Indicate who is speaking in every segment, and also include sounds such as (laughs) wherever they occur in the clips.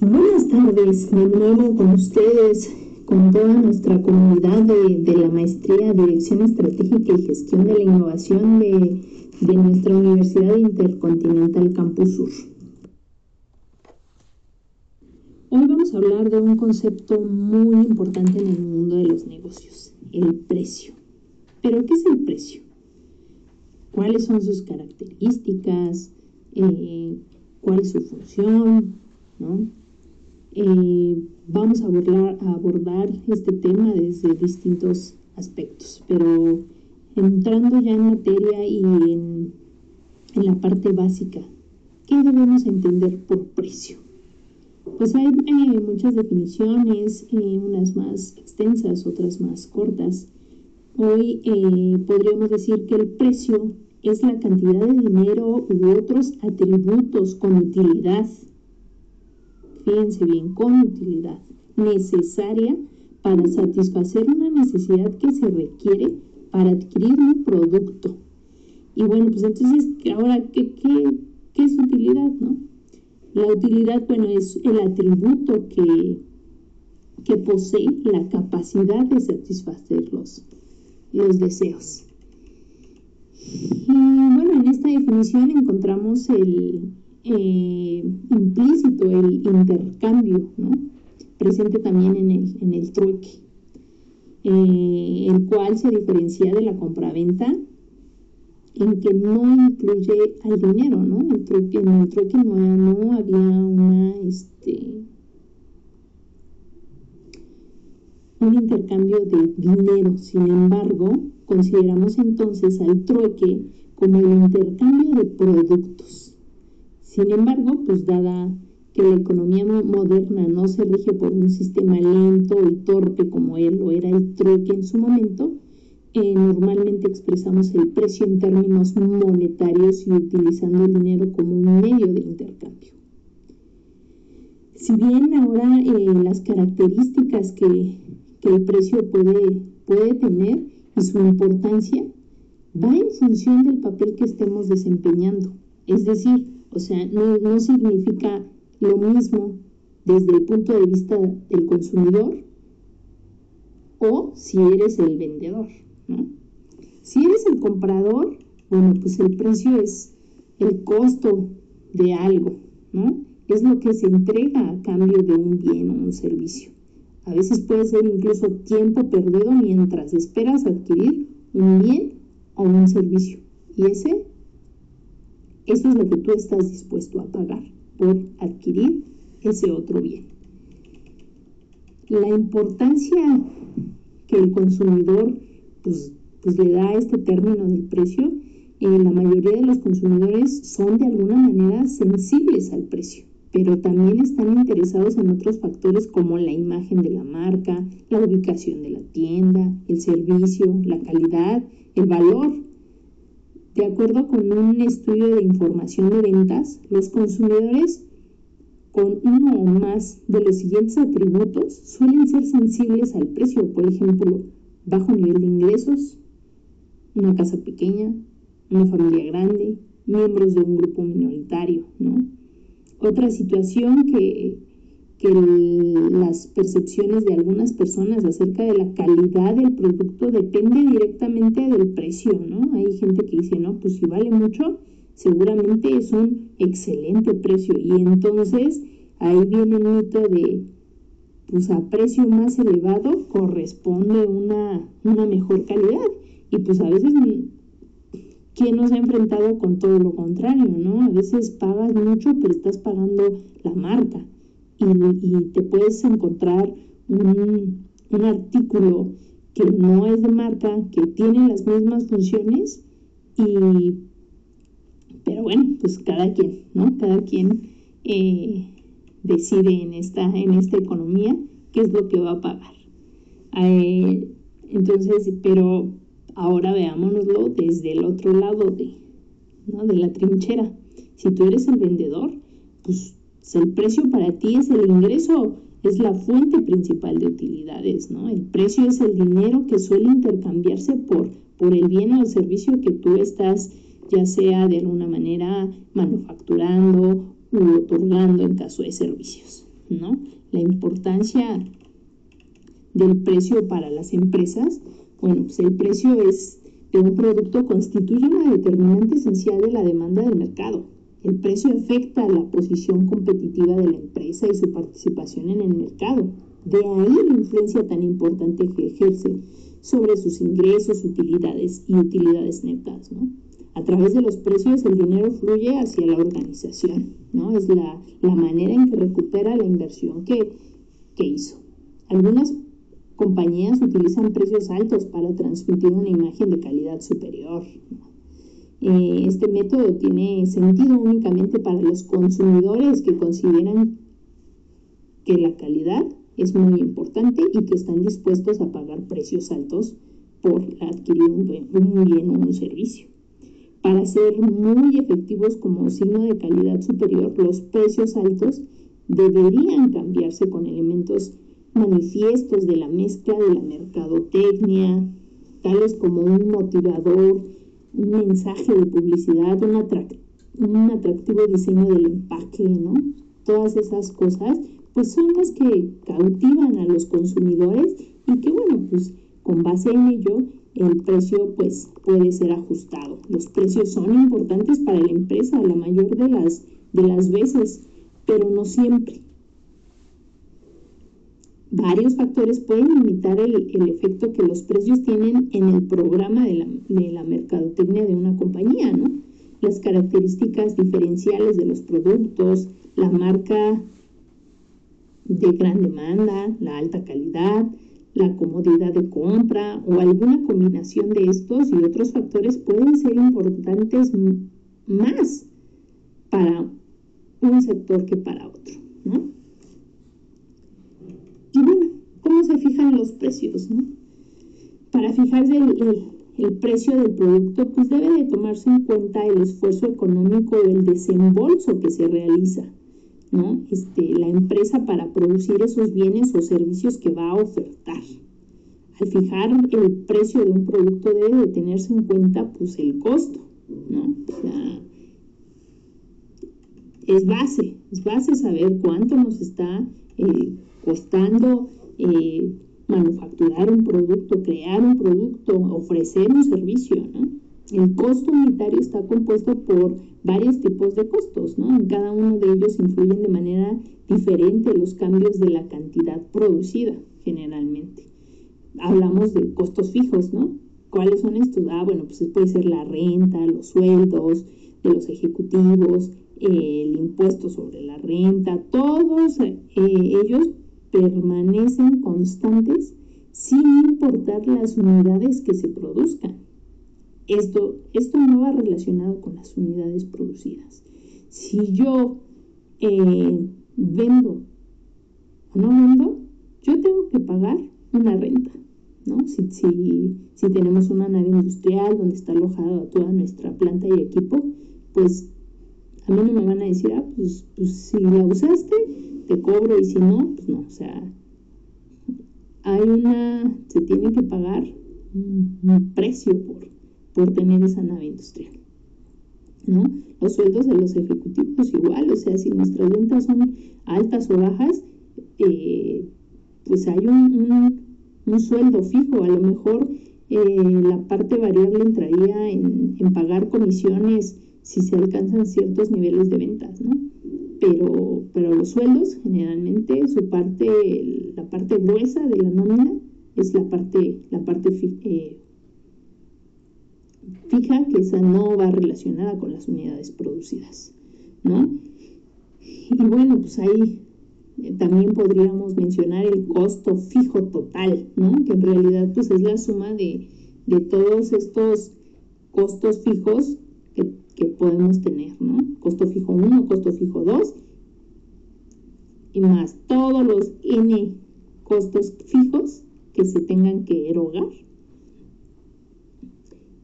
Speaker 1: Buenas tardes, de nuevo con ustedes, con toda nuestra comunidad de, de la maestría Dirección Estratégica y Gestión de la Innovación de, de nuestra Universidad Intercontinental Campus Sur. Hoy vamos a hablar de un concepto muy importante en el mundo de los negocios, el precio. ¿Pero qué es el precio? ¿Cuáles son sus características? Eh, ¿Cuál es su función? Vamos a abordar, este tema desde distintos aspectos, pero entrando ya en materia y en, en la parte básica, ¿qué debemos entender por precio? Pues hay eh, muchas definiciones, eh, unas más extensas, otras más cortas. Hoy eh, podríamos decir que el precio es la cantidad de dinero u otros atributos con utilidad, fíjense bien, con utilidad necesaria para satisfacer una necesidad que se requiere para adquirir un producto. Y bueno, pues entonces, ahora, ¿qué, qué, qué es utilidad, no? La utilidad, bueno, es el atributo que, que posee la capacidad de satisfacer los, los deseos. Y bueno, en esta definición encontramos el eh, implícito, el intercambio, presente también en el, en el trueque, eh, el cual se diferencia de la compraventa en que no incluye al dinero, ¿no? El trueque, en el trueque no, no había una, este, un intercambio de dinero. Sin embargo, consideramos entonces al trueque como el intercambio de productos. Sin embargo, pues dada que la economía moderna no se rige por un sistema lento y torpe como él lo era el trueque en su momento, eh, normalmente expresamos el precio en términos monetarios y utilizando el dinero como un medio de intercambio. Si bien ahora eh, las características que, el precio puede, puede tener y su importancia va en función del papel que estemos desempeñando. Es decir, o sea, no, no significa lo mismo desde el punto de vista del consumidor o si eres el vendedor. Si eres el comprador, bueno, pues el precio es el costo de algo, ¿no? Es lo que se entrega a cambio de un bien o un servicio. A veces puede ser incluso tiempo perdido mientras esperas adquirir un bien o un servicio. Y ese, eso es lo que tú estás dispuesto a pagar por adquirir ese otro bien. La importancia que el consumidor pues, pues le da este término del precio, eh, la mayoría de los consumidores son de alguna manera sensibles al precio, pero también están interesados en otros factores como la imagen de la marca, la ubicación de la tienda, el servicio, la calidad, el valor. De acuerdo con un estudio de información de ventas, los consumidores con uno o más de los siguientes atributos suelen ser sensibles al precio, por ejemplo, bajo nivel de ingresos, una casa pequeña, una familia grande, miembros de un grupo minoritario, ¿no? Otra situación que, que las percepciones de algunas personas acerca de la calidad del producto depende directamente del precio, ¿no? Hay gente que dice, no, pues si vale mucho, seguramente es un excelente precio. Y entonces ahí viene el mito de pues a precio más elevado corresponde una, una mejor calidad. Y pues a veces, ¿quién nos ha enfrentado con todo lo contrario, no? A veces pagas mucho, pero estás pagando la marca. Y, te puedes encontrar un, un artículo que no es de marca, que tiene las mismas funciones y pero bueno, pues cada quien, ¿no? Cada quien eh, decide en esta, en esta economía qué es lo que va a pagar. Entonces, pero ahora veámonoslo desde el otro lado de, de la trinchera. Si tú eres el vendedor, pues el precio para ti es el ingreso, es la fuente principal de utilidades, ¿no? El precio es el dinero que suele intercambiarse por, por el bien o el servicio que tú estás, ya sea de alguna manera manufacturando otorgando en caso de servicios. ¿no? La importancia del precio para las empresas, bueno, pues el precio es de un producto constituye una determinante esencial de la demanda del mercado. El precio afecta la posición competitiva de la empresa y su participación en el mercado. De ahí la influencia tan importante que ejerce sobre sus ingresos, utilidades y utilidades netas. A través de los precios el dinero fluye hacia la organización. ¿no? Es la, manera en que recupera la inversión que, que hizo. Algunas compañías utilizan precios altos para transmitir una imagen de calidad superior. Eh, este método tiene sentido únicamente para los consumidores que consideran que la calidad es muy importante y que están dispuestos a pagar precios altos por adquirir un, bien o un servicio. Para ser muy efectivos como signo de calidad superior, los precios altos deberían cambiarse con elementos manifiestos de la mezcla de la mercadotecnia, tales como un motivador, un mensaje de publicidad, un, atractivo diseño del empaque, ¿no? Todas esas cosas, pues son las que cautivan a los consumidores y que, bueno, pues con base en ello, el precio pues puede ser ajustado. Los precios son importantes para la empresa la mayor de las, de las veces, pero no siempre. Varios factores pueden limitar el, efecto que los precios tienen en el programa de la, mercadotecnia de una compañía, ¿no? Las características diferenciales de los productos, la marca de gran demanda, la alta calidad, la comodidad de compra o alguna combinación de estos y otros factores pueden ser importantes más para un sector que para otro, ¿no? Y bueno, ¿cómo se fijan los precios? Para fijarse el, precio del producto, pues debe de tomarse en cuenta el esfuerzo económico o el desembolso que se realiza, ¿no? Este, la empresa para producir esos bienes o servicios que va a ofertar. Al fijar el precio de un producto debe de tenerse en cuenta pues el costo, ¿no? O sea, es base, es base saber cuánto nos está eh, costando eh, manufacturar un producto, crear un producto, ofrecer un servicio, ¿no? El costo unitario está compuesto por varios tipos de costos, ¿no? En cada uno de ellos influyen de manera diferente los cambios de la cantidad producida, generalmente. Hablamos de costos fijos, ¿no? ¿Cuáles son estos? Ah, bueno, pues puede ser la renta, los sueldos de los ejecutivos, el impuesto sobre la renta, todos eh, ellos permanecen constantes sin importar las unidades que se produzcan. Esto, esto no va relacionado con las unidades producidas. Si yo eh, vendo o no vendo, yo tengo que pagar una renta. ¿no? Si, si tenemos una nave industrial donde está alojada toda nuestra planta y equipo, pues a mí no me van a decir, ah, pues, pues si la usaste, te cobro y si no, pues no, o sea, hay una, se tiene que pagar un, precio por, por tener esa nave industrial. ¿no? Los sueldos de los ejecutivos igual, o sea, si nuestras ventas son altas o bajas, eh, pues hay un, un, sueldo fijo, a lo mejor eh, la parte variable entraría en, en, pagar comisiones si se alcanzan ciertos niveles de ventas, ¿no? pero, pero los sueldos generalmente su parte, la parte gruesa de la nómina es la parte, la parte eh, fija, que esa no va relacionada con las unidades producidas, ¿no? Y bueno, pues ahí eh, también podríamos mencionar el costo fijo total, ¿no? Que en realidad pues es la suma de, de todos estos costos fijos que podemos tener, ¿no? Costo fijo 1, costo fijo 2 y más todos los N costos fijos que se tengan que erogar.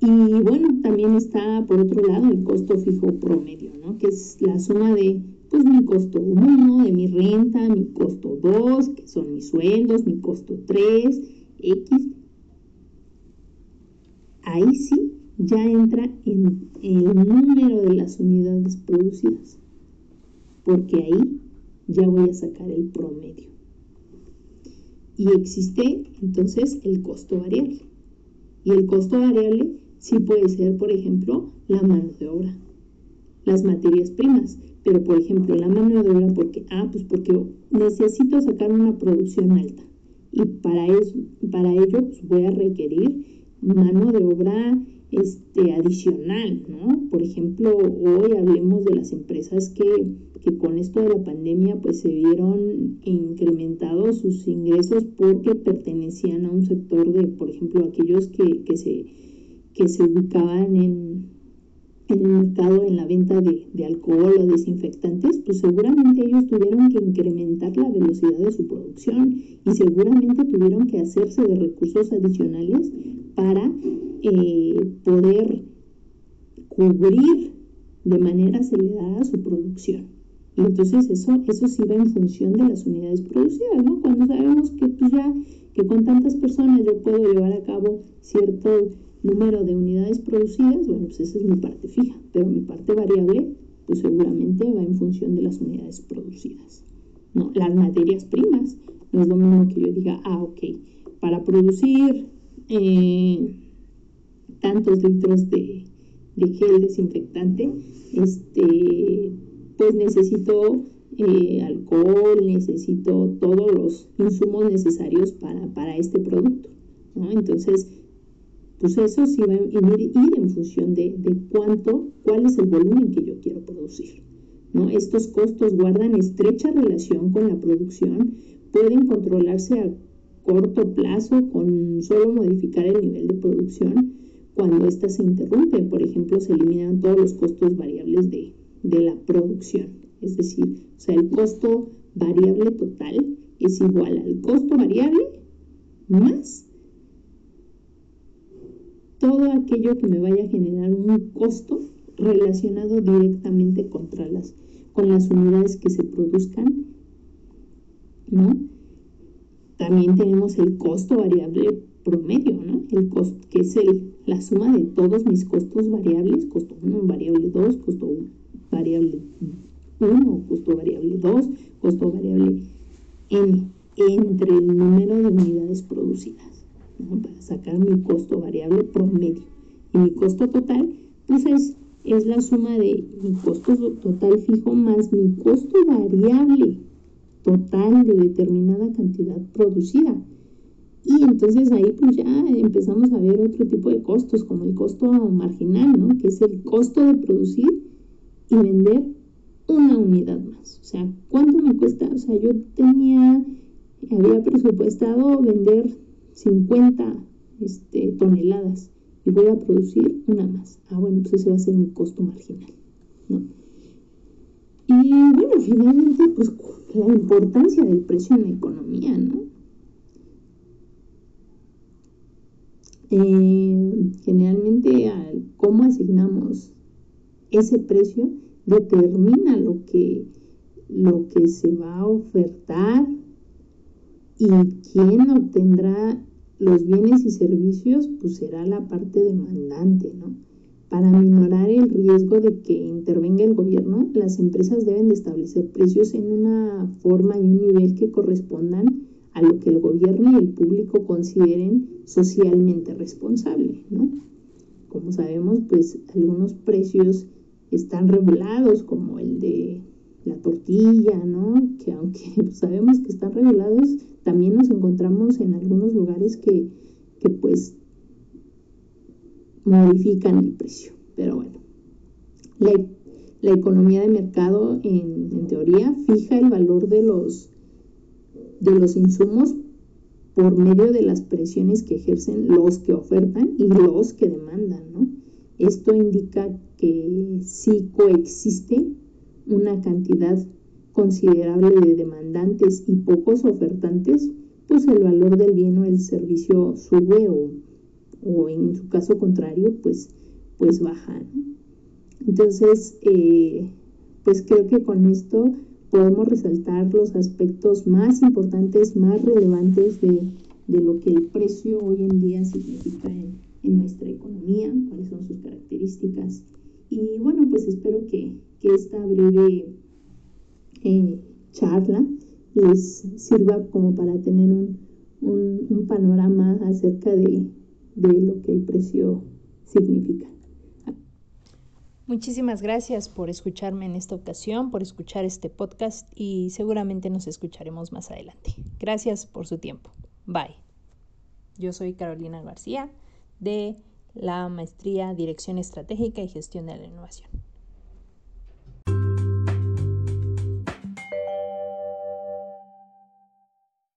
Speaker 1: Y bueno, también está por otro lado el costo fijo promedio, ¿no? Que es la suma de pues mi costo 1, de mi renta, mi costo 2, que son mis sueldos, mi costo 3, X. Ahí sí ya entra en el número de las unidades producidas, porque ahí ya voy a sacar el promedio. Y existe entonces el costo variable. Y el costo variable sí puede ser, por ejemplo, la mano de obra, las materias primas. Pero, por ejemplo, la mano de obra, porque, ah, pues porque necesito sacar una producción alta. Y para, eso, para ello pues voy a requerir mano de obra este, adicional, ¿no? Por ejemplo, hoy hablemos de las empresas que, que, con esto de la pandemia pues se vieron incrementados sus ingresos porque pertenecían a un sector de, por ejemplo, aquellos que, que, se, que se ubicaban en, en el mercado en la venta de, de, alcohol o desinfectantes, pues seguramente ellos tuvieron que incrementar la velocidad de su producción y seguramente tuvieron que hacerse de recursos adicionales para eh, poder cubrir de manera acelerada su producción. Y entonces eso, eso sí va en función de las unidades producidas, ¿no? Cuando sabemos que pues ya, que con tantas personas yo puedo llevar a cabo cierto número de unidades producidas, bueno, pues esa es mi parte fija, pero mi parte variable, pues seguramente va en función de las unidades producidas. No, las materias primas, no es lo mismo que yo diga, ah, ok, para producir eh, tantos litros de, gel desinfectante, este, pues necesito eh, alcohol, necesito todos los insumos necesarios para, este producto. Entonces, pues eso sí va a ir, en función de, cuánto, cuál es el volumen que yo quiero producir. ¿no? Estos costos guardan estrecha relación con la producción, pueden controlarse a corto plazo con solo modificar el nivel de producción cuando ésta se interrumpe. Por ejemplo, se eliminan todos los costos variables de, la producción. Es decir, o sea, el costo variable total es igual al costo variable más todo aquello que me vaya a generar un costo relacionado directamente contra las, con las unidades que se produzcan, ¿no? También tenemos el costo variable promedio, ¿no? El costo, que es el, la suma de todos mis costos variables, costo 1, variable 2, costo variable 1, costo variable 2, costo variable n, entre el número de unidades producidas, ¿no? Para sacar mi costo variable promedio. Y mi costo total, pues es, es la suma de mi costo total fijo más mi costo variable total de determinada cantidad producida. Y entonces ahí pues ya empezamos a ver otro tipo de costos, como el costo marginal, ¿no? Que es el costo de producir y vender una unidad más. O sea, ¿cuánto me cuesta? O sea, yo tenía, había presupuestado vender 50 este, toneladas y voy a producir una más. Ah, bueno, pues ese va a ser mi costo marginal, ¿no? Y bueno, finalmente, pues la importancia del precio en la economía, ¿no? Eh, generalmente cómo asignamos ese precio determina lo que, lo que se va a ofertar y quién obtendrá los bienes y servicios, pues será la parte demandante, ¿no? Para minorar el riesgo de que intervenga el gobierno, las empresas deben de establecer precios en una forma y un nivel que correspondan a lo que el gobierno y el público consideren socialmente responsable, ¿no? Como sabemos, pues algunos precios están regulados, como el de la tortilla, ¿no? Que aunque (laughs) sabemos que están regulados, también nos encontramos en algunos lugares que, que pues modifican el precio. Pero bueno, la, la economía de mercado en, en teoría fija el valor de los de los insumos por medio de las presiones que ejercen los que ofertan y los que demandan, ¿no? Esto indica que si coexiste una cantidad considerable de demandantes y pocos ofertantes, pues el valor del bien o el servicio sube o, o en su caso contrario, pues, pues baja. Entonces, eh, pues creo que con esto podemos resaltar los aspectos más importantes, más relevantes de, lo que el precio hoy en día significa en, nuestra economía, cuáles son sus características. Y bueno, pues espero que, esta breve eh, charla les sirva como para tener un, un, panorama acerca de, de lo que el precio significa.
Speaker 2: Muchísimas gracias por escucharme en esta ocasión, por escuchar este podcast y seguramente nos escucharemos más adelante. Gracias por su tiempo. Bye. Yo soy Carolina García de la Maestría Dirección Estratégica y Gestión de la Innovación.